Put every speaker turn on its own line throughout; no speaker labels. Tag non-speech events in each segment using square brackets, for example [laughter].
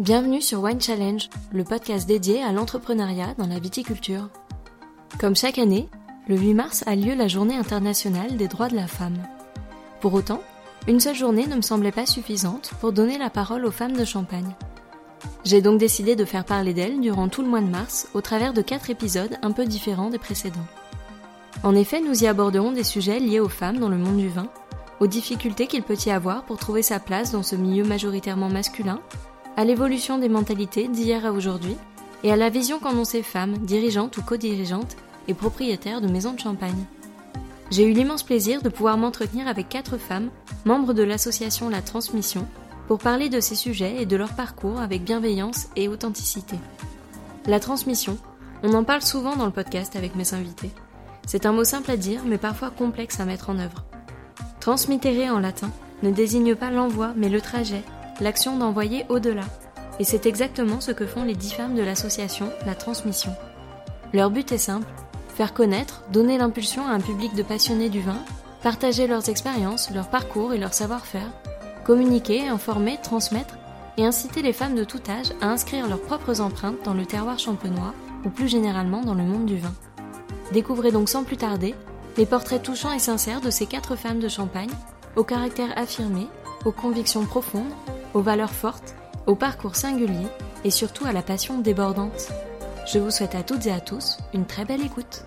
Bienvenue sur Wine Challenge, le podcast dédié à l'entrepreneuriat dans la viticulture. Comme chaque année, le 8 mars a lieu la journée internationale des droits de la femme. Pour autant, une seule journée ne me semblait pas suffisante pour donner la parole aux femmes de Champagne. J'ai donc décidé de faire parler d'elles durant tout le mois de mars au travers de quatre épisodes un peu différents des précédents. En effet, nous y aborderons des sujets liés aux femmes dans le monde du vin, aux difficultés qu'il peut y avoir pour trouver sa place dans ce milieu majoritairement masculin à l'évolution des mentalités d'hier à aujourd'hui et à la vision qu'en ont ces femmes, dirigeantes ou co-dirigeantes et propriétaires de maisons de champagne. J'ai eu l'immense plaisir de pouvoir m'entretenir avec quatre femmes, membres de l'association La Transmission, pour parler de ces sujets et de leur parcours avec bienveillance et authenticité. La transmission, on en parle souvent dans le podcast avec mes invités. C'est un mot simple à dire mais parfois complexe à mettre en œuvre. Transmittere en latin ne désigne pas l'envoi mais le trajet, l'action d'envoyer au-delà. Et c'est exactement ce que font les dix femmes de l'association La Transmission. Leur but est simple, faire connaître, donner l'impulsion à un public de passionnés du vin, partager leurs expériences, leur parcours et leur savoir-faire, communiquer, informer, transmettre et inciter les femmes de tout âge à inscrire leurs propres empreintes dans le terroir champenois ou plus généralement dans le monde du vin. Découvrez donc sans plus tarder les portraits touchants et sincères de ces quatre femmes de Champagne, au caractère affirmé, aux convictions profondes, aux valeurs fortes, au parcours singulier et surtout à la passion débordante. Je vous souhaite à toutes et à tous une très belle écoute.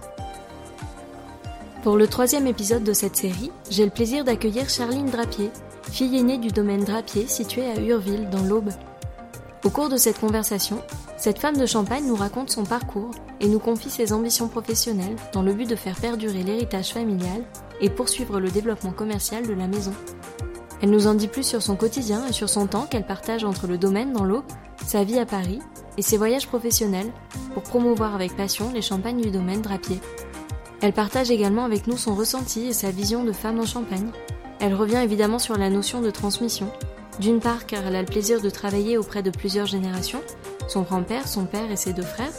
Pour le troisième épisode de cette série, j'ai le plaisir d'accueillir Charline Drapier, fille aînée du domaine Drapier situé à Urville dans l'Aube. Au cours de cette conversation, cette femme de Champagne nous raconte son parcours et nous confie ses ambitions professionnelles dans le but de faire perdurer l'héritage familial et poursuivre le développement commercial de la maison. Elle nous en dit plus sur son quotidien et sur son temps qu'elle partage entre le domaine dans l'eau, sa vie à Paris et ses voyages professionnels pour promouvoir avec passion les champagnes du domaine Drapier. Elle partage également avec nous son ressenti et sa vision de femme en Champagne. Elle revient évidemment sur la notion de transmission, d'une part car elle a le plaisir de travailler auprès de plusieurs générations, son grand-père, son père et ses deux frères,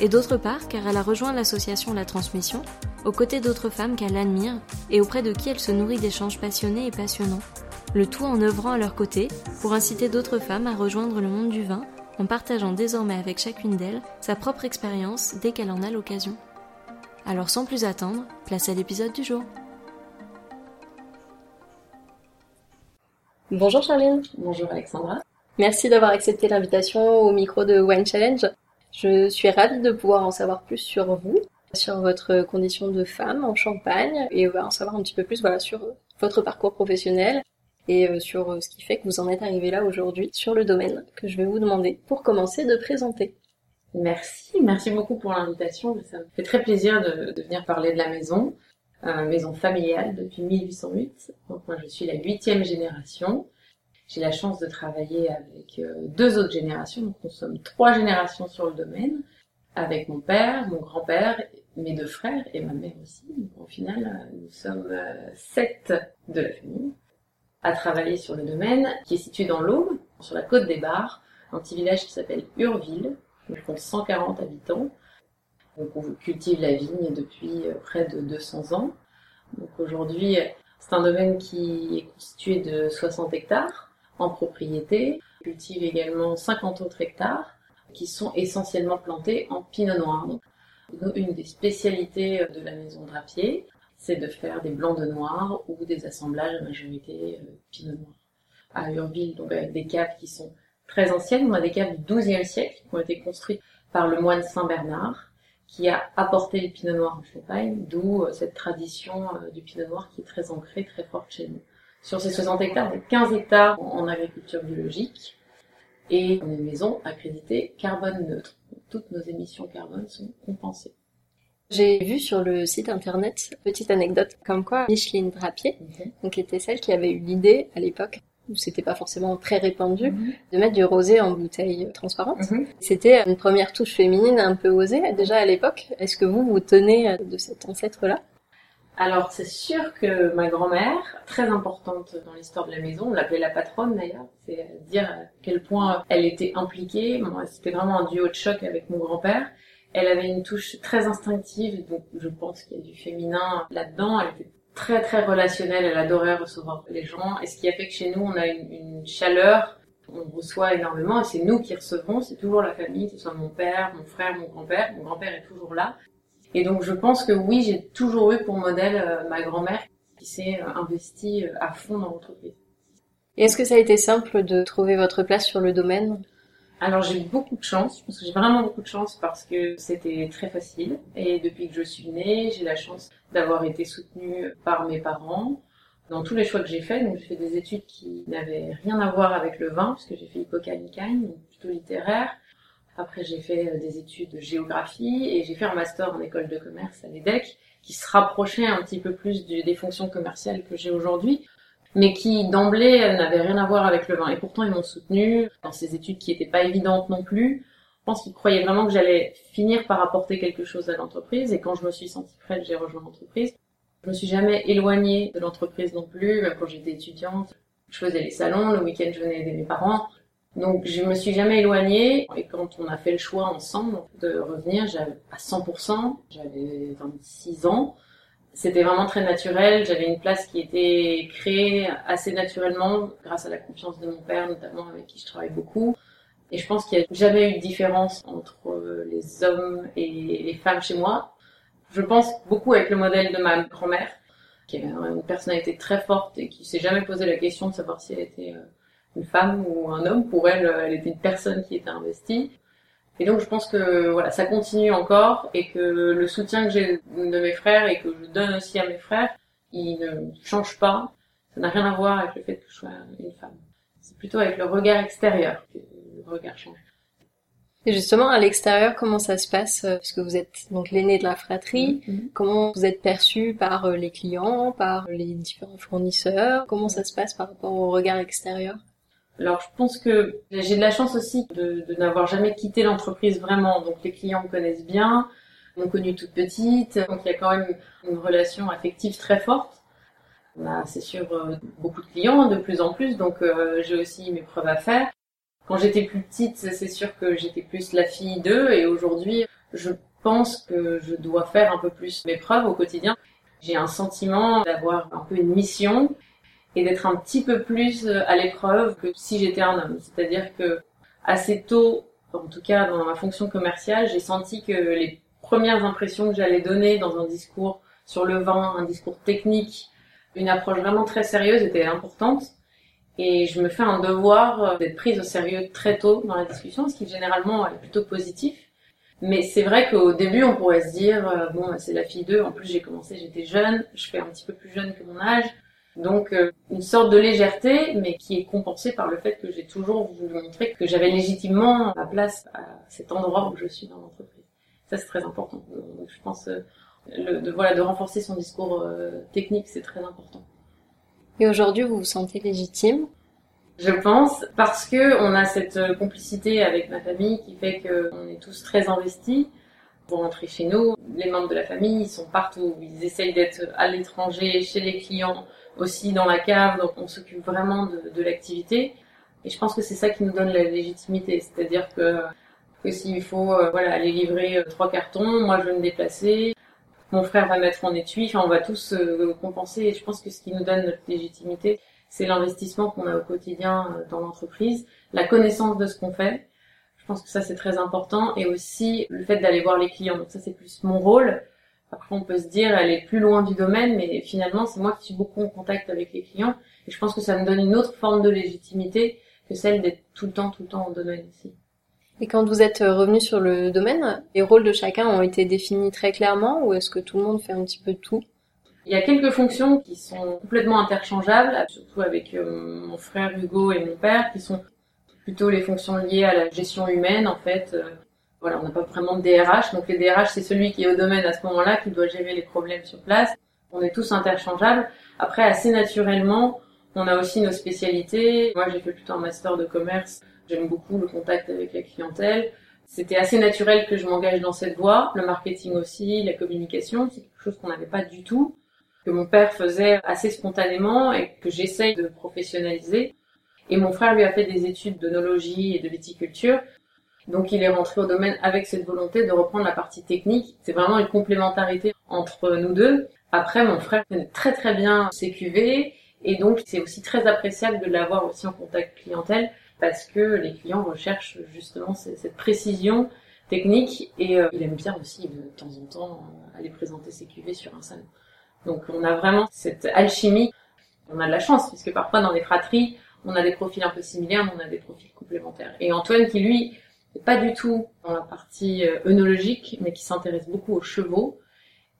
et d'autre part car elle a rejoint l'association La Transmission, aux côtés d'autres femmes qu'elle admire et auprès de qui elle se nourrit d'échanges passionnés et passionnants le tout en œuvrant à leur côté pour inciter d'autres femmes à rejoindre le monde du vin en partageant désormais avec chacune d'elles sa propre expérience dès qu'elle en a l'occasion. Alors sans plus attendre, place à l'épisode du jour. Bonjour Charline.
Bonjour Alexandra.
Merci d'avoir accepté l'invitation au micro de Wine Challenge. Je suis ravie de pouvoir en savoir plus sur vous, sur votre condition de femme en Champagne et en savoir un petit peu plus voilà, sur votre parcours professionnel et euh, sur euh, ce qui fait que vous en êtes arrivé là aujourd'hui sur le domaine que je vais vous demander pour commencer de présenter.
Merci, merci beaucoup pour l'invitation. Ça me fait très plaisir de, venir parler de la maison, euh, maison familiale depuis 1808. Donc moi je suis la huitième génération. J'ai la chance de travailler avec euh, deux autres générations, donc nous sommes trois générations sur le domaine, avec mon père, mon grand-père, mes deux frères et ma mère aussi. Donc au final, nous sommes sept de la famille à travailler sur le domaine, qui est situé dans l'Aube, sur la côte des Bars, un petit village qui s'appelle Urville, qui compte 140 habitants. Donc on cultive la vigne depuis euh, près de 200 ans. Donc aujourd'hui, c'est un domaine qui est constitué de 60 hectares en propriété. On cultive également 50 autres hectares qui sont essentiellement plantés en pinot noir. Donc, une des spécialités de la maison Drapier, c'est de faire des blancs de noir ou des assemblages à majorité euh, pinot noir. À Urville, donc avec des caves qui sont très anciennes, des caves du XIIe siècle qui ont été construites par le moine Saint Bernard, qui a apporté le pinot noir en Champagne, d'où euh, cette tradition euh, du pinot noir qui est très ancrée, très forte chez nous. Sur ces 60 hectares, il y a 15 hectares en agriculture biologique et une maison accréditée carbone neutre. toutes nos émissions carbone sont compensées.
J'ai vu sur le site internet, petite anecdote, comme quoi Micheline Drapier, mhm. donc était celle qui avait eu l'idée à l'époque où c'était pas forcément très répandu, mhm. de mettre du rosé en bouteille transparente. Mhm. C'était une première touche féminine un peu osée déjà à l'époque. Est-ce que vous vous tenez de cet ancêtre-là?
Alors c'est sûr que ma grand-mère, très importante dans l'histoire de la maison, on l'appelait la patronne d'ailleurs, c'est dire à quel point elle était impliquée. C'était vraiment un duo de choc avec mon grand-père. Elle avait une touche très instinctive, donc je pense qu'il y a du féminin là-dedans. Elle était très très relationnelle, elle adorait recevoir les gens, et ce qui a fait que chez nous on a une, chaleur On reçoit énormément et c'est nous qui recevons, c'est toujours la famille, que ce soit mon père, mon frère, mon grand-père. Mon grand-père est toujours là. Et donc je pense que oui, j'ai toujours eu pour modèle euh, ma grand-mère qui s'est euh, investie euh, à fond dans l'entreprise.
Et est-ce que ça a été simple de trouver votre place sur le domaine?
Alors j'ai eu beaucoup de chance, je pense que j'ai vraiment beaucoup de chance parce que c'était très facile. Et depuis que je suis née, j'ai la chance d'avoir été soutenue par mes parents dans tous les choix que j'ai faits. Donc j'ai fait des études qui n'avaient rien à voir avec le vin, puisque j'ai fait Hippocamikaine, donc plutôt littéraire. Après j'ai fait euh, des études de géographie et j'ai fait un master en école de commerce à l'EDEC qui se rapprochait un petit peu plus des fonctions commerciales que j'ai aujourd'hui mais qui d'emblée n'avaient rien à voir avec le vin. Et pourtant, ils m'ont soutenu dans ces études qui n'étaient pas évidentes non plus. Je pense qu'ils croyaient vraiment que j'allais finir par apporter quelque chose à l'entreprise. Et quand je me suis sentie prête, j'ai rejoint l'entreprise. Je me suis jamais éloignée de l'entreprise non plus, même quand j'étais étudiante. Je faisais les salons, le week-end je venais aider mes parents. Donc je me suis jamais éloignée. Et quand on a fait le choix ensemble de revenir, j'avais à 100%, j'avais 26 ans c'était vraiment très naturel. J'avais une place qui était créée assez naturellement grâce à la confiance de mon père, notamment avec qui je travaille beaucoup. Et je pense qu'il n'y a jamais eu de différence entre les hommes et les femmes chez moi. Je pense beaucoup avec le modèle de ma grand-mère, qui avait une personnalité très forte et qui s'est jamais posé la question de savoir si elle était euh, une femme ou un homme. Pour elle, elle était une personne qui était investie. Et donc je pense que voilà, ça continue encore et que le soutien que j'ai de mes frères et que je donne aussi à mes frères, il ne change pas. Ça n'a rien à voir avec le fait que je sois une femme. C'est plutôt avec le regard extérieur que le regard change.
Et justement, à l'extérieur, comment ça se passe euh, Parce que vous êtes donc l'aîné de la fratrie. Mm-hmm. Comment vous êtes perçu par euh, les clients, par les différents fournisseurs Comment ça se passe par rapport au regard extérieur?
Alors je pense que j'ai de la chance aussi de, n'avoir jamais quitté l'entreprise vraiment. Donc les clients me connaissent bien, m'ont connue toute petite, donc il y a quand même une relation affective très forte. On a, c'est sûr, euh, beaucoup de clients, de plus en plus, donc euh, j'ai aussi mes preuves à faire. Quand j'étais plus petite, c'est sûr que j'étais plus la fille d'eux, et aujourd'hui, je pense que je dois faire un peu plus mes preuves au quotidien. J'ai un sentiment d'avoir un peu une mission et d'être un petit peu plus euh, à l'épreuve que si j'étais un homme. C'est-à-dire que assez tôt, en tout cas dans ma fonction commerciale, j'ai senti que les premières impressions que j'allais donner dans un discours sur le vin, un discours technique, une approche vraiment très sérieuse étaient importantes. Et je me fais un devoir euh, d'être prise au sérieux très tôt dans la discussion, ce qui généralement est plutôt positif. Mais c'est vrai qu'au début, on pourrait se dire, euh, bon, c'est la fille d'eux, en plus j'ai commencé, j'étais jeune, je fais un petit peu plus jeune que mon âge, donc euh, une sorte de légèreté, mais qui est compensée par le fait que j'ai toujours voulu montrer que j'avais légitimement ma place à cet endroit où je suis dans l'entreprise. Ça c'est très important. Donc, je pense euh, le, de voilà de renforcer son discours euh, technique, c'est très important.
Et aujourd'hui, vous vous sentez légitime?
Je pense parce que on a cette complicité avec ma famille qui fait qu'on est tous très investis pour rentrer chez nous. Les membres de la famille, ils sont partout. Ils essayent d'être à l'étranger, chez les clients, aussi dans la cave, donc on s'occupe vraiment de, de l'activité. Et je pense que c'est ça qui nous donne la légitimité, c'est-à-dire que, que s'il faut euh, voilà aller livrer euh, trois cartons, moi je vais me déplacer, mon frère va mettre en étui, enfin on va tous euh, compenser. Et je pense que ce qui nous donne notre légitimité, c'est l'investissement qu'on a au quotidien dans l'entreprise, la connaissance de ce qu'on fait. Je pense que ça c'est très important et aussi le fait d'aller voir les clients. Donc ça c'est plus mon rôle. Après, on peut se dire, elle est plus loin du domaine, mais finalement, c'est moi qui suis beaucoup en contact avec les clients. Et je pense que ça me donne une autre forme de légitimité que celle d'être tout le temps, tout le temps en domaine ici.
Et quand vous êtes revenu sur le domaine, les rôles de chacun ont été définis très clairement ou est-ce que tout le monde fait un petit peu tout?
Il y a quelques fonctions qui sont complètement interchangeables, surtout avec euh, mon frère Hugo et mon père, qui sont plutôt les fonctions liées à la gestion humaine en fait, euh, voilà, on n'a pas vraiment de DRH. Donc les DRH, c'est celui qui est au domaine à ce moment-là, qui doit gérer les problèmes sur place. On est tous interchangeables. Après, assez naturellement, on a aussi nos spécialités. Moi, j'ai fait plutôt un master de commerce. J'aime beaucoup le contact avec la clientèle. C'était assez naturel que je m'engage dans cette voie. Le marketing aussi, la communication, c'est quelque chose qu'on n'avait pas du tout, que mon père faisait assez spontanément et que j'essaye de professionnaliser. Et mon frère lui a fait des études d'onologie et de viticulture. Donc il est rentré au domaine avec cette volonté de reprendre la partie technique. C'est vraiment une complémentarité entre nous deux. Après, mon frère connaît très très bien ses cuvées et donc c'est aussi très appréciable de l'avoir aussi en contact clientèle parce que les clients recherchent justement cette précision technique et euh, il aime bien aussi de temps en temps aller présenter ses cuvées sur un salon. Donc on a vraiment cette alchimie. On a de la chance puisque parfois dans les fratries, on a des profils un peu similaires, mais on a des profils complémentaires. Et Antoine qui lui pas du tout dans la partie euh, œnologique, mais qui s'intéresse beaucoup aux chevaux.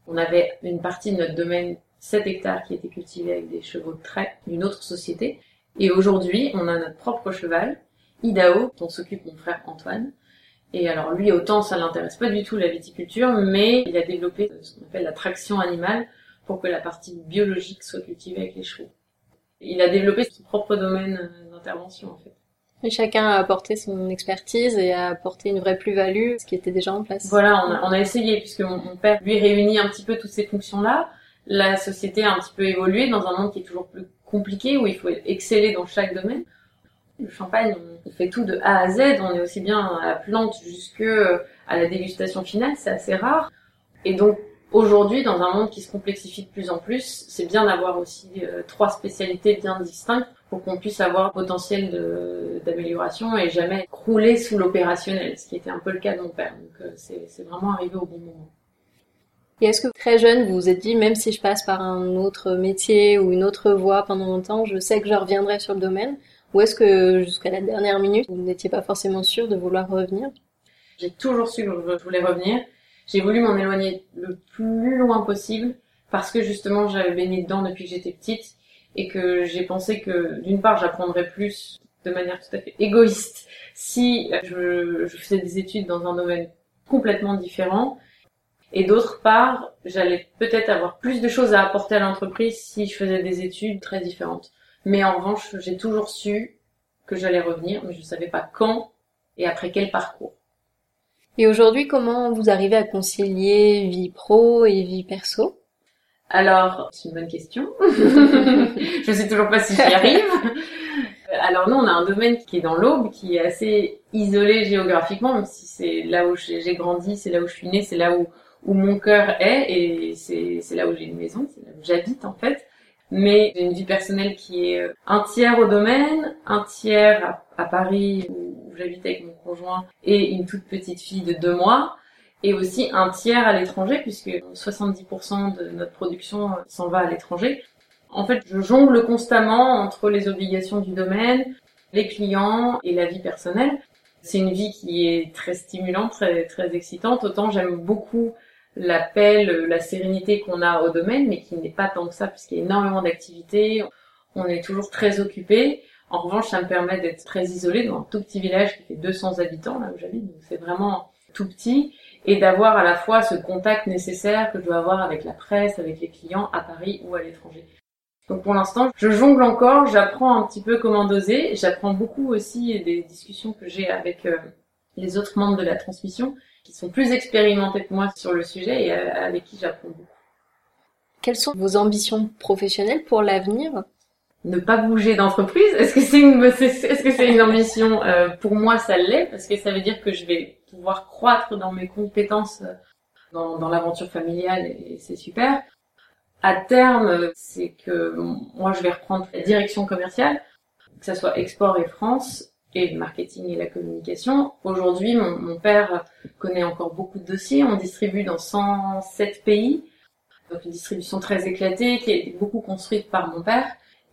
On avait une partie de notre domaine 7 hectares qui était cultivée avec des chevaux de trait d'une autre société. Et aujourd'hui, on a notre propre cheval, Idaho, dont s'occupe mon frère Antoine. Et alors lui, autant ça l'intéresse pas du tout la viticulture, mais il a développé ce qu'on appelle la traction animale pour que la partie biologique soit cultivée avec les chevaux. Il a développé son propre domaine euh, d'intervention en fait.
Et chacun a apporté son expertise et a apporté une vraie plus-value, ce qui était déjà en place.
Voilà, on a, on a essayé, puisque mon, père, lui, réunit un petit peu toutes ces fonctions-là. La société a un petit peu évolué dans un monde qui est toujours plus compliqué, où il faut exceller dans chaque domaine. Le champagne, on fait tout de A à Z, on est aussi bien à la plante jusque à la dégustation finale, c'est assez rare. Et donc, aujourd'hui, dans un monde qui se complexifie de plus en plus, c'est bien d'avoir aussi euh, trois spécialités bien distinctes pour qu'on puisse avoir potentiel d'amélioration et jamais crouler sous l'opérationnel, ce qui était un peu le cas de mon père. Donc euh, c'est vraiment arrivé au bon moment.
Et est-ce que très jeune, vous vous êtes dit, même si je passe par un autre métier ou une autre voie pendant longtemps, je sais que je reviendrai sur le domaine Ou est-ce que jusqu'à la dernière minute, vous n'étiez pas forcément sûr de vouloir revenir?
J'ai toujours su que je voulais revenir. J'ai voulu m'en éloigner le plus loin possible parce que justement j'avais baigné dedans depuis que j'étais petite et que j'ai pensé que d'une part j'apprendrais plus de manière tout à fait égoïste si je, faisais des études dans un domaine complètement différent et d'autre part j'allais peut-être avoir plus de choses à apporter à l'entreprise si je faisais des études très différentes. Mais en revanche j'ai toujours su que j'allais revenir mais je ne savais pas quand et après quel parcours.
Et aujourd'hui, comment vous arrivez à concilier vie pro et vie perso?
Alors, c'est une bonne question. [laughs] je sais toujours pas si j'y arrive. Alors nous, on a un domaine qui est dans l'Aube, qui est assez isolé géographiquement, même si c'est là où j'ai grandi, c'est là où je suis née, c'est là où, où mon cœur est, et c'est là où j'ai une maison, c'est là où j'habite en fait. Mais j'ai une vie personnelle qui est un tiers au domaine, un tiers à, à Paris où j'habite avec mon conjoint et une toute petite fille de deux mois et aussi un tiers à l'étranger puisque 70% de notre production s'en va à l'étranger. En fait, je jongle constamment entre les obligations du domaine, les clients et la vie personnelle. C'est une vie qui est très stimulante, très, très excitante. Autant j'aime beaucoup la paix, la sérénité qu'on a au domaine, mais qui n'est pas tant que ça puisqu'il y a énormément d'activités. On est toujours très occupé. En revanche, ça me permet d'être très isolé dans un tout petit village qui fait 200 habitants là où j'habite. Donc c'est vraiment tout petit et d'avoir à la fois ce contact nécessaire que je dois avoir avec la presse, avec les clients à Paris ou à l'étranger. Donc pour l'instant, je jongle encore, j'apprends un petit peu comment doser, j'apprends beaucoup aussi des discussions que j'ai avec euh, les autres membres de la transmission qui sont plus expérimentés que moi sur le sujet et euh, avec qui j'apprends beaucoup.
Quelles sont vos ambitions professionnelles pour l'avenir?
Ne pas bouger d'entreprise Est-ce que c'est une, est-ce que c'est une ambition euh, Pour moi, ça l'est parce que ça veut dire que je vais pouvoir croître dans mes compétences euh, dans, dans l'aventure familiale et c'est super. À terme, c'est que moi, je vais reprendre la direction commerciale, que ça soit export et France et le marketing et la communication. Aujourd'hui, mon, mon père connaît encore beaucoup de dossiers. On distribue dans 107 pays. Donc une distribution très éclatée qui a été beaucoup construite par mon père.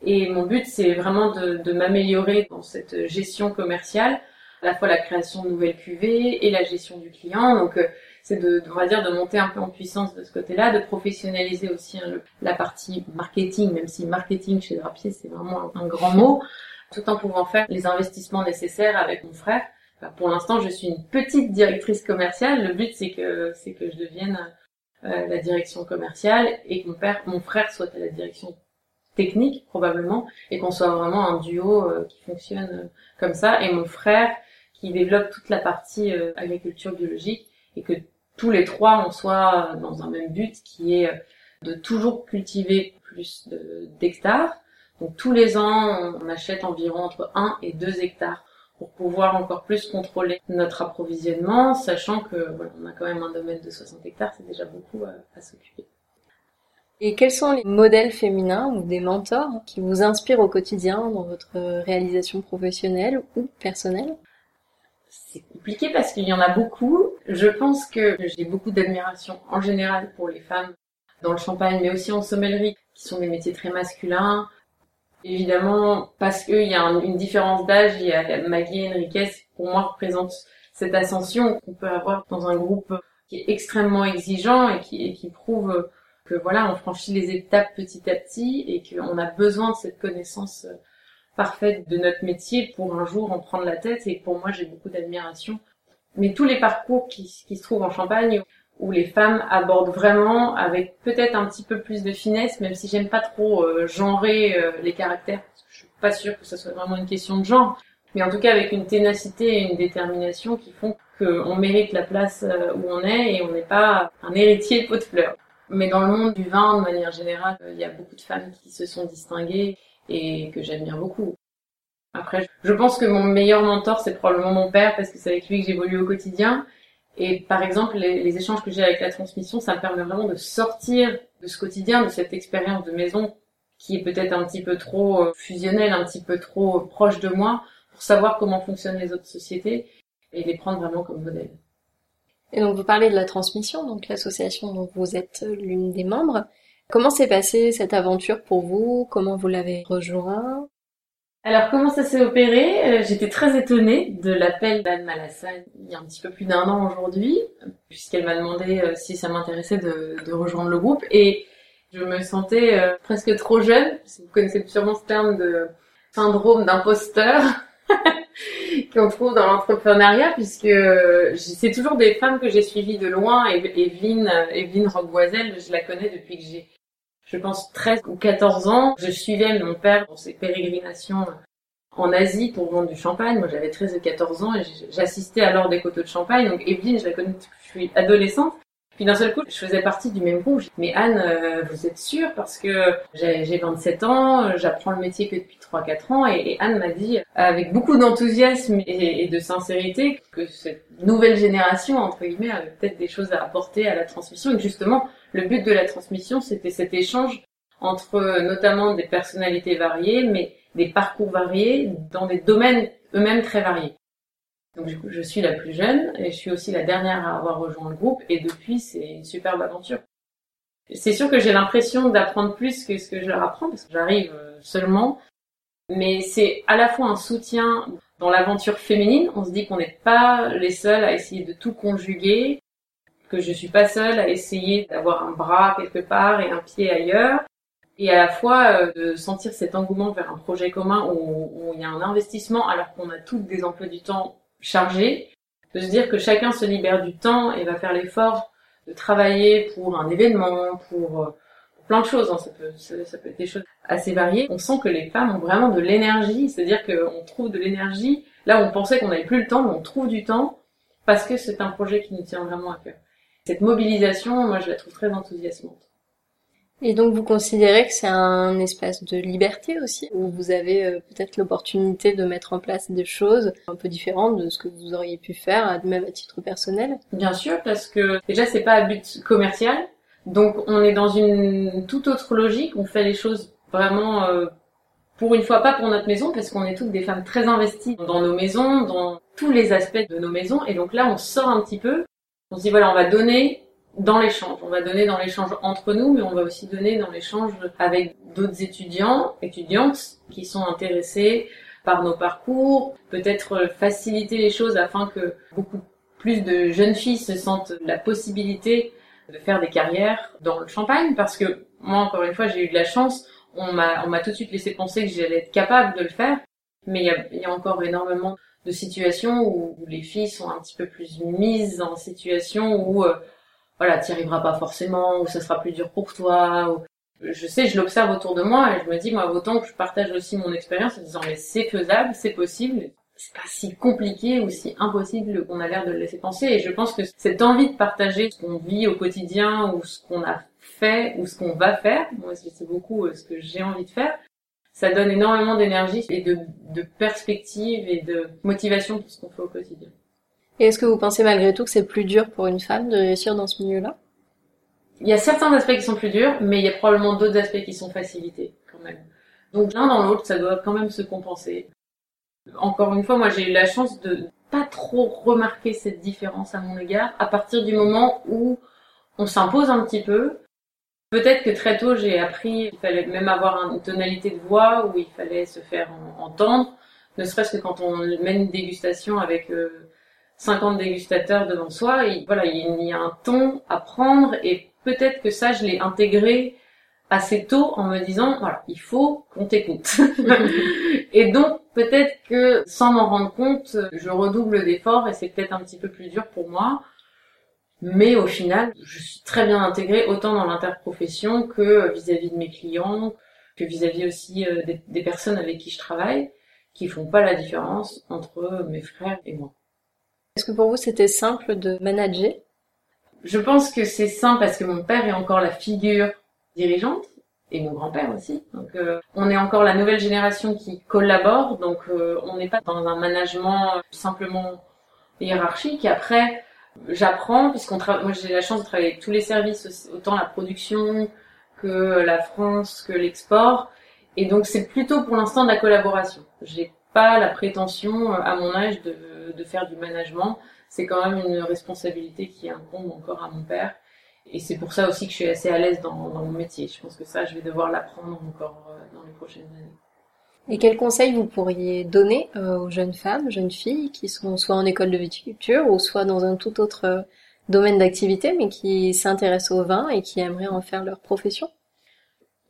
Et mon but, c'est vraiment de, de m'améliorer dans cette gestion commerciale, à la fois la création de nouvelles cuvées et la gestion du client. Donc, euh, c'est de, on va dire, de monter un peu en puissance de ce côté-là, de professionnaliser aussi hein, la partie marketing, même si marketing chez Drapier, c'est vraiment un, grand mot, tout en pouvant faire les investissements nécessaires avec mon frère. pour l'instant, je suis une petite directrice commerciale. Le but, c'est que, c'est que je devienne euh, la direction commerciale et que mon père, mon frère soit à la direction technique probablement et qu'on soit vraiment un duo euh, qui fonctionne euh, comme ça et mon frère qui développe toute la partie euh, agriculture biologique et que tous les trois on soit dans un même but qui est de toujours cultiver plus d'hectares. Donc tous les ans on achète environ entre 1 et 2 hectares pour pouvoir encore plus contrôler notre approvisionnement, sachant que voilà, on a quand même un domaine de 60 hectares, c'est déjà beaucoup à s'occuper.
Et quels sont les modèles féminins ou des mentors qui vous inspirent au quotidien dans votre réalisation professionnelle ou personnelle?
C'est compliqué parce qu'il y en a beaucoup. Je pense que j'ai beaucoup d'admiration en général pour les femmes dans le champagne, mais aussi en sommellerie, qui sont des métiers très masculins. Évidemment, parce qu'il y a une différence d'âge, il y a Maggie Enriquez, qui pour moi représente cette ascension qu'on peut avoir dans un groupe qui est extrêmement exigeant et qui, et qui prouve que voilà, on franchit les étapes petit à petit et qu'on a besoin de cette connaissance parfaite de notre métier pour un jour en prendre la tête et pour moi j'ai beaucoup d'admiration. Mais tous les parcours qui, qui se trouvent en Champagne où les femmes abordent vraiment avec peut-être un petit peu plus de finesse, même si j'aime pas trop euh, genrer euh, les caractères, parce que je suis pas sûre que ça soit vraiment une question de genre, mais en tout cas avec une ténacité et une détermination qui font qu'on mérite la place euh, où on est et on n'est pas un héritier de pot de fleurs. Mais dans le monde du vin, de manière générale, il y a beaucoup de femmes qui se sont distinguées et que j'admire beaucoup. Après, je pense que mon meilleur mentor, c'est probablement mon père, parce que c'est avec lui que j'évolue au quotidien. Et par exemple, les, échanges que j'ai avec la transmission, ça me permet vraiment de sortir de ce quotidien, de cette expérience de maison qui est peut-être un petit peu trop euh, fusionnelle, un petit peu trop proche de moi, pour savoir comment fonctionnent les autres sociétés et les prendre vraiment comme modèle.
Et donc vous parlez de la transmission, donc l'association dont vous êtes l'une des membres. Comment s'est passée cette aventure pour vous? Comment vous l'avez rejoint?
Alors comment ça s'est opéré? Euh, J'étais très étonnée de l'appel d'Anne Malassane il y a un petit peu plus d'un an aujourd'hui, puisqu'elle m'a demandé euh, si ça m'intéressait de, de, rejoindre le groupe. Et je me sentais euh, presque trop jeune, vous connaissez sûrement ce terme de syndrome d'imposteur. [laughs] qu'on trouve dans l'entrepreneuriat puisque c'est toujours des femmes que j'ai suivies de loin Evelyne, Evelyne Roqueboiselle, je la connais depuis que j'ai je pense 13 ou 14 ans. Je suivais mon père dans ses pérégrinations en Asie pour vendre du champagne. Moi, j'avais 13 ou 14 ans et j'assistais alors des coteaux de champagne. Donc, Evelyne, je la connais depuis que je suis adolescente. Puis d'un seul coup, je faisais partie du même groupe. Mais Anne, euh, vous êtes sûre? Parce que j'ai 27 ans, j'apprends le métier que depuis 3-4 ans. Et, Anne m'a dit, avec beaucoup d'enthousiasme et, de sincérité, que cette nouvelle génération, entre guillemets, avait peut-être des choses à apporter à la transmission. Et que justement, le but de la transmission, c'était cet échange entre notamment des personnalités variées, mais des parcours variés dans des domaines eux-mêmes très variés. Donc du coup, je suis la plus jeune et je suis aussi la dernière à avoir rejoint le groupe et depuis, c'est une superbe aventure. C'est sûr que j'ai l'impression d'apprendre plus que ce que je leur apprends parce que j'arrive euh, seulement, mais c'est à la fois un soutien dans l'aventure féminine. On se dit qu'on n'est pas les seuls à essayer de tout conjuguer, que je suis pas seule à essayer d'avoir un bras quelque part et un pied ailleurs, et à la fois euh, de sentir cet engouement vers un projet commun où, il y a un investissement alors qu'on a toutes des emplois du temps chargé, de se dire que chacun se libère du temps et va faire l'effort de travailler pour un événement, pour, euh, plein de choses. Hein. Ça, peut, ça, peut être des choses assez variées. On sent que les femmes ont vraiment de l'énergie, c'est-à-dire qu'on trouve de l'énergie là où on pensait qu'on n'avait plus le temps, mais on trouve du temps parce que c'est un projet qui nous tient vraiment à cœur. Cette mobilisation, moi, je la trouve très enthousiasmante.
Et donc vous considérez que c'est un espace de liberté aussi, où vous avez euh, peut-être l'opportunité de mettre en place des choses un peu différentes de ce que vous auriez pu faire, même à titre personnel?
Bien sûr, parce que déjà c'est pas à but commercial, donc on est dans une toute autre logique, on fait les choses vraiment euh, pour une fois pas pour notre maison, parce qu'on est toutes des femmes très investies dans nos maisons, dans tous les aspects de nos maisons, et donc là on sort un petit peu, on se dit voilà on va donner dans l'échange. On va donner dans l'échange entre nous, mais on va aussi donner dans l'échange avec d'autres étudiants, étudiantes qui sont intéressés par nos parcours, peut-être faciliter les choses afin que beaucoup plus de jeunes filles se sentent la possibilité de faire des carrières dans le champagne. Parce que moi encore une fois j'ai eu de la chance. On m'a on m'a tout de suite laissé penser que j'allais être capable de le faire. Mais il y a, y a encore énormément de situations où, les filles sont un petit peu plus mises en situation où euh, voilà, t'y arriveras pas forcément, ou ça sera plus dur pour toi. Ou... Je sais, je l'observe autour de moi et je me dis, moi, autant que je partage aussi mon expérience en disant, mais c'est faisable, c'est possible, c'est pas si compliqué ou si impossible qu'on a l'air de le laisser penser. Et je pense que cette envie de partager ce qu'on vit au quotidien ou ce qu'on a fait ou ce qu'on va faire, moi, c'est beaucoup euh, ce que j'ai envie de faire, ça donne énormément d'énergie et de, de perspective et de motivation pour ce qu'on fait au quotidien.
Et est-ce que vous pensez malgré tout que c'est plus dur pour une femme de réussir dans ce milieu-là?
Il y a certains aspects qui sont plus durs, mais il y a probablement d'autres aspects qui sont facilités quand même. Donc l'un dans l'autre, ça doit quand même se compenser. Encore une fois, moi j'ai eu la chance de pas trop remarquer cette différence à mon égard à partir du moment où on s'impose un petit peu. Peut-être que très tôt j'ai appris qu'il fallait même avoir une tonalité de voix où il fallait se faire entendre, ne serait-ce que quand on mène une dégustation avec 50 euh, dégustateurs devant soi, et voilà, il y a un ton à prendre et peut-être que ça je l'ai intégré assez tôt en me disant voilà il faut qu'on t'écoute. [laughs] Et donc peut-être que sans m'en rendre compte je redouble d'efforts et c'est peut-être un petit peu plus dur pour moi. Mais au final je suis très bien intégrée autant dans l'interprofession que vis-à-vis de mes clients que vis-à-vis aussi euh, des, des, personnes avec qui je travaille qui font pas la différence entre mes frères et moi
est-ce que pour vous c'était simple de manager?
Je pense que c'est simple parce que mon père est encore la figure dirigeante et mon grand-père aussi. Donc euh, on est encore la nouvelle génération qui collabore, donc euh, on n'est pas dans un management simplement hiérarchique. après, j'apprends puisqu'on travaille. Moi j'ai la chance de travailler avec tous les services, autant la production que la France, que l'export, et donc c'est plutôt pour l'instant de la collaboration. J'ai pas la prétention à mon âge de, de faire du management. C'est quand même une responsabilité qui incombe encore à mon père et c'est pour ça aussi que je suis assez à l'aise dans, mon métier. Je pense que ça, je vais devoir l'apprendre encore euh, dans les prochaines années.
Et quels conseils vous pourriez donner euh, aux jeunes femmes, jeunes filles qui sont soit en école de viticulture ou soit dans un tout autre euh, domaine d'activité, mais qui s'intéressent au vin et qui aimeraient en faire leur profession?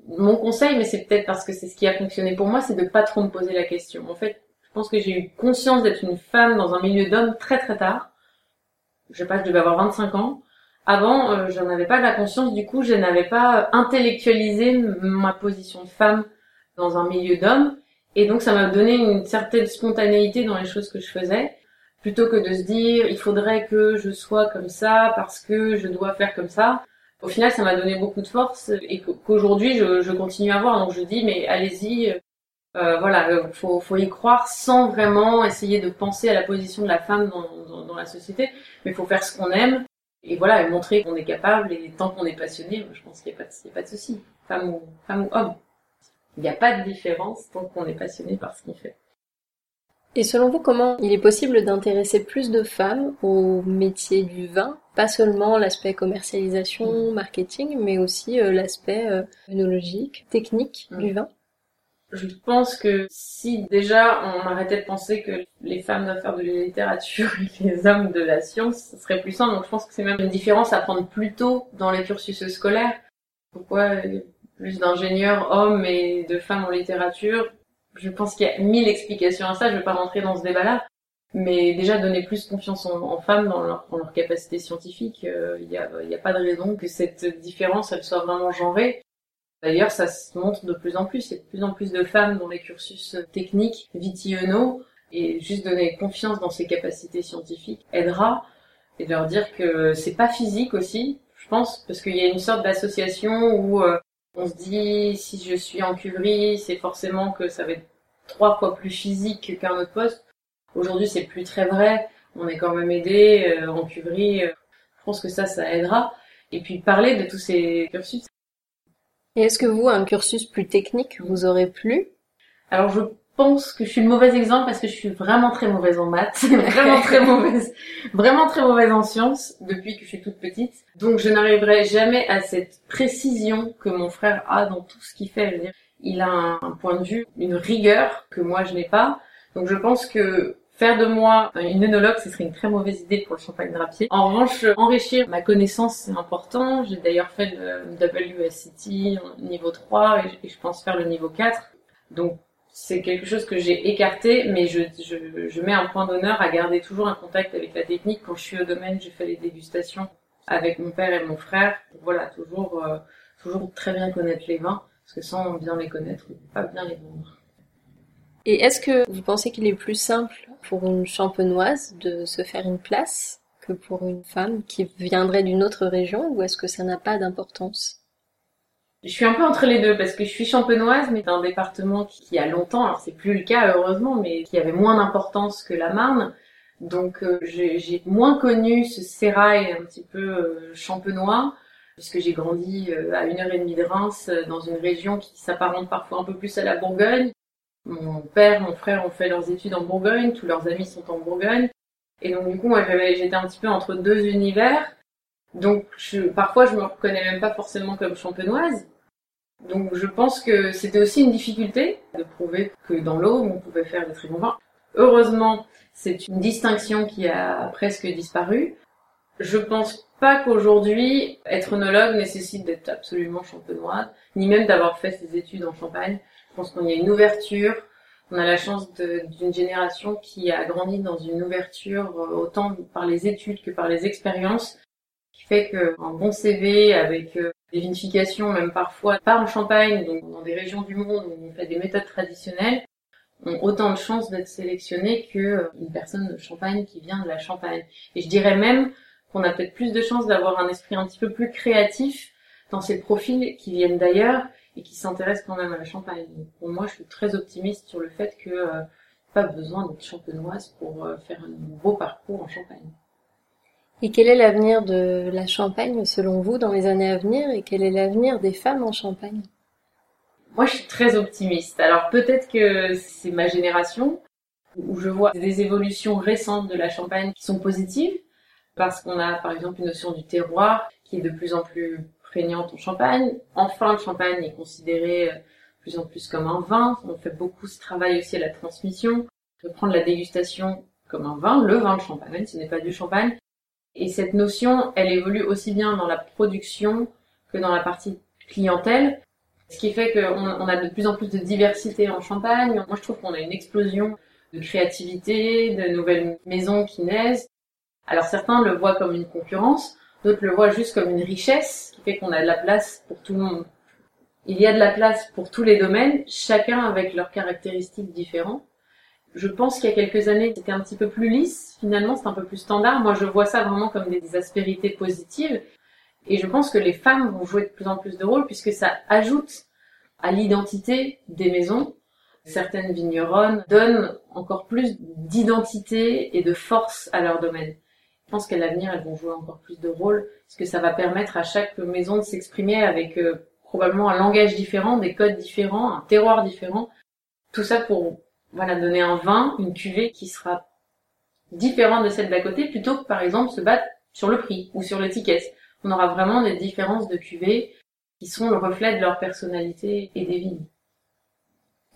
Mon conseil, mais c'est peut-être parce que c'est ce qui a fonctionné pour moi, c'est de pas trop me poser la question. En fait, pense que j'ai eu conscience d'être une femme dans un milieu d'hommes très très tard. Je sais pas, je devais avoir 25 ans. Avant, euh, je avais pas la conscience, du coup, je n'avais pas intellectualisé ma position de femme dans un milieu d'hommes. Et donc, ça m'a donné une certaine spontanéité dans les choses que je faisais. Plutôt que de se dire, il faudrait que je sois comme ça parce que je dois faire comme ça. Au final, ça m'a donné beaucoup de force et qu'aujourd'hui, je, je, continue à avoir. Donc, je dis, mais allez-y, euh, voilà, euh, faut, faut y croire sans vraiment essayer de penser à la position de la femme dans, dans, dans la société. Mais il faut faire ce qu'on aime et voilà, et montrer qu'on est capable, et tant qu'on est passionné, je pense qu'il n'y a, a, pas de souci, femme ou, femme ou homme. Il n'y a pas de différence tant qu'on est passionné par ce qu'on fait.
Et selon vous, comment il est possible d'intéresser plus de femmes au métier du vin? Pas seulement l'aspect commercialisation, mm. marketing, mais aussi euh, l'aspect euh, technique mm. du vin?
Je pense que si déjà on arrêtait de penser que les femmes doivent faire de la littérature et les hommes de la science, ce serait plus simple. Donc je pense que c'est même une différence à prendre plus tôt dans les cursus scolaires. Pourquoi plus d'ingénieurs hommes et de femmes en littérature? Je pense qu'il y a mille explications à ça, je vais pas rentrer dans ce débat-là. Mais déjà donner plus confiance en, femmes dans leur, dans leur capacité scientifique, il euh, n'y a, a pas de raison que cette différence elle soit vraiment genrée. D'ailleurs, ça se montre de plus en plus. Il y a de plus en plus de femmes dans les cursus techniques, vitillonaux, et juste donner confiance dans ses capacités scientifiques aidera. Et leur dire que c'est pas physique aussi, je pense, parce qu'il y a une sorte d'association où euh, on se dit si je suis en cuverie, c'est forcément que ça va être trois fois plus physique qu'un autre poste. Aujourd'hui, c'est plus très vrai. On est quand même aidé euh, en cuverie. Euh, je pense que ça, ça aidera. Et puis parler de tous ces cursus,
et est-ce que vous, un cursus plus technique vous aurait plu?
Alors je pense que je suis le mauvais exemple parce que je suis vraiment très mauvaise en maths, [laughs] vraiment très [laughs] mauvaise, vraiment très mauvaise en sciences depuis que je suis toute petite. Donc je n'arriverai jamais à cette précision que mon frère a dans tout ce qu'il fait. il a un point de vue, une rigueur que moi je n'ai pas. Donc je pense que Faire de moi une œnologue, ce serait une très mauvaise idée pour le champagne drapier. En revanche, enrichir ma connaissance, c'est important. J'ai d'ailleurs fait le WSCT niveau 3 et je pense faire le niveau 4. Donc, c'est quelque chose que j'ai écarté, mais je, je, je mets un point d'honneur à garder toujours un contact avec la technique. Quand je suis au domaine, j'ai fait les dégustations avec mon père et mon frère. Voilà, toujours, euh, toujours très bien connaître les vins, parce que sans bien les connaître, pas bien les vendre.
Et est-ce que vous pensez qu'il est plus simple pour une champenoise de se faire une place que pour une femme qui viendrait d'une autre région ou est-ce que ça n'a pas d'importance?
Je suis un peu entre les deux parce que je suis champenoise, mais d'un département qui a longtemps, alors c'est plus le cas heureusement, mais qui avait moins d'importance que la Marne. Donc euh, j'ai moins connu ce sérail un petit peu euh, champenois. puisque j'ai grandi euh, à une heure et demie de Reims, euh, dans une région qui s'apparente parfois un peu plus à la Bourgogne. Mon père, mon frère ont fait leurs études en Bourgogne, tous leurs amis sont en Bourgogne. Et donc du coup, moi j'étais un petit peu entre deux univers. Donc je, parfois je me reconnais même pas forcément comme champenoise. Donc je pense que c'était aussi une difficulté de prouver que dans l'eau on pouvait faire des très bons. Heureusement, c'est une distinction qui a presque disparu. Je pense pas qu'aujourd'hui, être œnologue nécessite d'être absolument champenoise, ni même d'avoir fait ses études en Champagne. Je pense qu'il y a une ouverture. On a la chance d'une génération qui a grandi dans une ouverture euh, autant par les études que par les expériences, qui fait qu'un bon CV avec euh, des vinifications, même parfois pas en Champagne, donc dans des régions du monde où on fait des méthodes traditionnelles, ont autant de chances d'être sélectionnés qu'une euh, personne de Champagne qui vient de la Champagne. Et je dirais même qu'on a peut-être plus de chances d'avoir un esprit un petit peu plus créatif dans ces profils qui viennent d'ailleurs et qui s'intéressent quand même à la Champagne. pour moi, je suis très optimiste sur le fait que euh, pas besoin d'être champenoise pour euh, faire un beau parcours en Champagne.
Et quel est l'avenir de la Champagne selon vous dans les années à venir et quel est l'avenir des femmes en Champagne?
Moi, je suis très optimiste. Alors peut-être que c'est ma génération où je vois des évolutions récentes de la Champagne qui sont positives parce qu'on a par exemple une notion du terroir qui est de plus en plus Champagne. Enfin, le champagne est considéré euh, plus en plus comme un vin. On fait beaucoup ce travail aussi à la transmission, de prendre la dégustation comme un vin, le vin de champagne, ce n'est pas du champagne. Et cette notion, elle évolue aussi bien dans la production que dans la partie clientèle, ce qui fait qu'on a de plus en plus de diversité en Champagne. Moi, je trouve qu'on a une explosion de créativité, de nouvelles maisons qui naissent. Alors certains le voient comme une concurrence, d'autres le voient juste comme une richesse qui fait qu'on a de la place pour tout le monde. Il y a de la place pour tous les domaines, chacun avec leurs caractéristiques différentes. Je pense qu'il y a quelques années, c'était un petit peu plus lisse, finalement, c'est un peu plus standard. Moi, je vois ça vraiment comme des aspérités positives. Et je pense que les femmes vont jouer de plus en plus de rôles puisque ça ajoute à l'identité des maisons. Certaines vigneronnes donnent encore plus d'identité et de force à leur domaine. Je pense qu'à l'avenir, elles vont jouer encore plus de rôle, parce que ça va permettre à chaque maison de s'exprimer avec euh, probablement un langage différent, des codes différents, un terroir différent. Tout ça pour voilà donner un vin, une cuvée qui sera différente de celle d'à côté, plutôt que par exemple se battre sur le prix ou sur l'étiquette. On aura vraiment des différences de cuvées qui sont le reflet de leur personnalité et des vignes.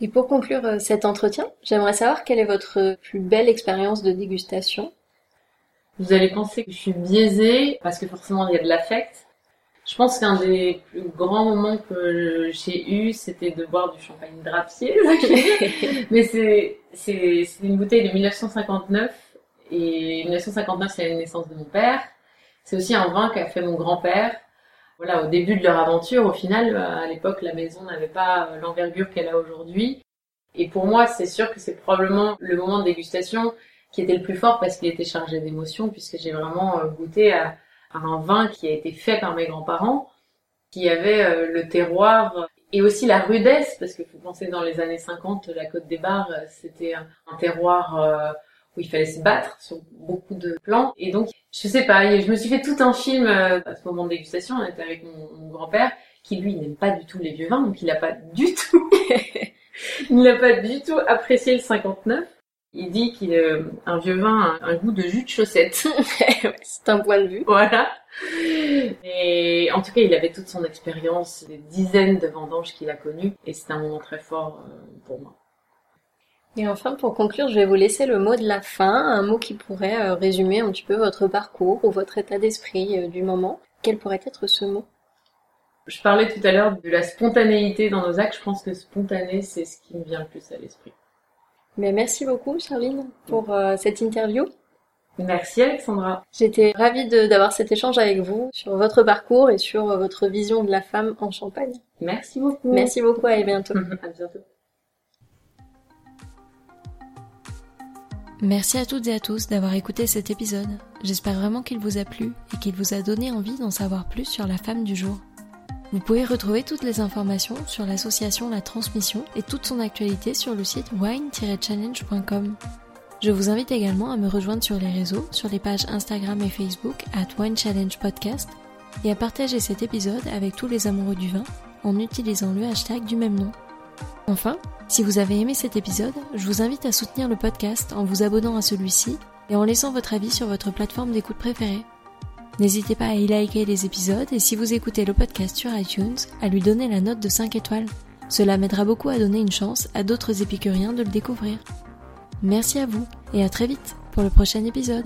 Et pour conclure euh, cet entretien, j'aimerais savoir quelle est votre plus belle expérience de dégustation
vous allez penser que je suis biaisée parce que forcément il y a de l'affect. Je pense qu'un des plus grands moments que j'ai eu, c'était de boire du champagne drapier. [laughs] Mais c'est, c'est, c'est une bouteille de 1959 et 1959 c'est la naissance de mon père. C'est aussi un vin qu'a fait mon grand-père. Voilà, au début de leur aventure, au final, à l'époque, la maison n'avait pas l'envergure qu'elle a aujourd'hui. Et pour moi, c'est sûr que c'est probablement le moment de dégustation qui était le plus fort parce qu'il était chargé d'émotions, puisque j'ai vraiment euh, goûté à, un vin qui a été fait par mes grands-parents, qui avait euh, le terroir et aussi la rudesse, parce que faut penser dans les années 50, la Côte des Bars, euh, c'était un, terroir où il fallait se battre sur beaucoup de plans. Et donc, je sais pas, je me suis fait tout un film à ce moment de dégustation, on était avec mon, mon grand-père, qui lui n'aime pas du tout les vieux vins, donc il n'a pas du tout, [laughs] il n'a pas du tout apprécié le 59. Il dit qu'il un vieux vin a un goût de jus de chaussette. [laughs]
c'est un point de vue.
Voilà. Et en tout cas, il avait toute son expérience, des dizaines de vendanges qu'il a connues, et c'est un moment très fort euh, pour moi.
Et enfin, pour conclure, je vais vous laisser le mot de la fin, un mot qui pourrait euh, résumer un petit peu votre parcours ou votre état d'esprit euh, du moment. Quel pourrait être ce mot?
Je parlais tout à l'heure de la spontanéité dans nos actes. Je pense que spontané, c'est ce qui me vient le plus à l'esprit
merci beaucoup, Charline, pour euh, cette interview.
Merci, Alexandra.
J'étais ravie d'avoir cet échange avec vous sur votre parcours et sur euh, votre vision de la femme en Champagne.
Merci beaucoup.
Merci beaucoup et à bientôt. [laughs]
à bientôt.
Merci à toutes et à tous d'avoir écouté cet épisode. J'espère vraiment qu'il vous a plu et qu'il vous a donné envie d'en savoir plus sur la femme du jour. Vous pouvez retrouver toutes les informations sur l'association La Transmission et toute son actualité sur le site wine-challenge.com. Je vous invite également à me rejoindre sur les réseaux, sur les pages Instagram et Facebook at Wine Podcast et à partager cet épisode avec tous les amoureux du vin en utilisant le hashtag du même nom. Enfin, si vous avez aimé cet épisode, je vous invite à soutenir le podcast en vous abonnant à celui-ci et en laissant votre avis sur votre plateforme d'écoute préférée. N'hésitez pas à y liker les épisodes et si vous écoutez le podcast sur iTunes, à lui donner la note de 5 étoiles. Cela m'aidera beaucoup à donner une chance à d'autres épicuriens de le découvrir. Merci à vous et à très vite pour le prochain épisode.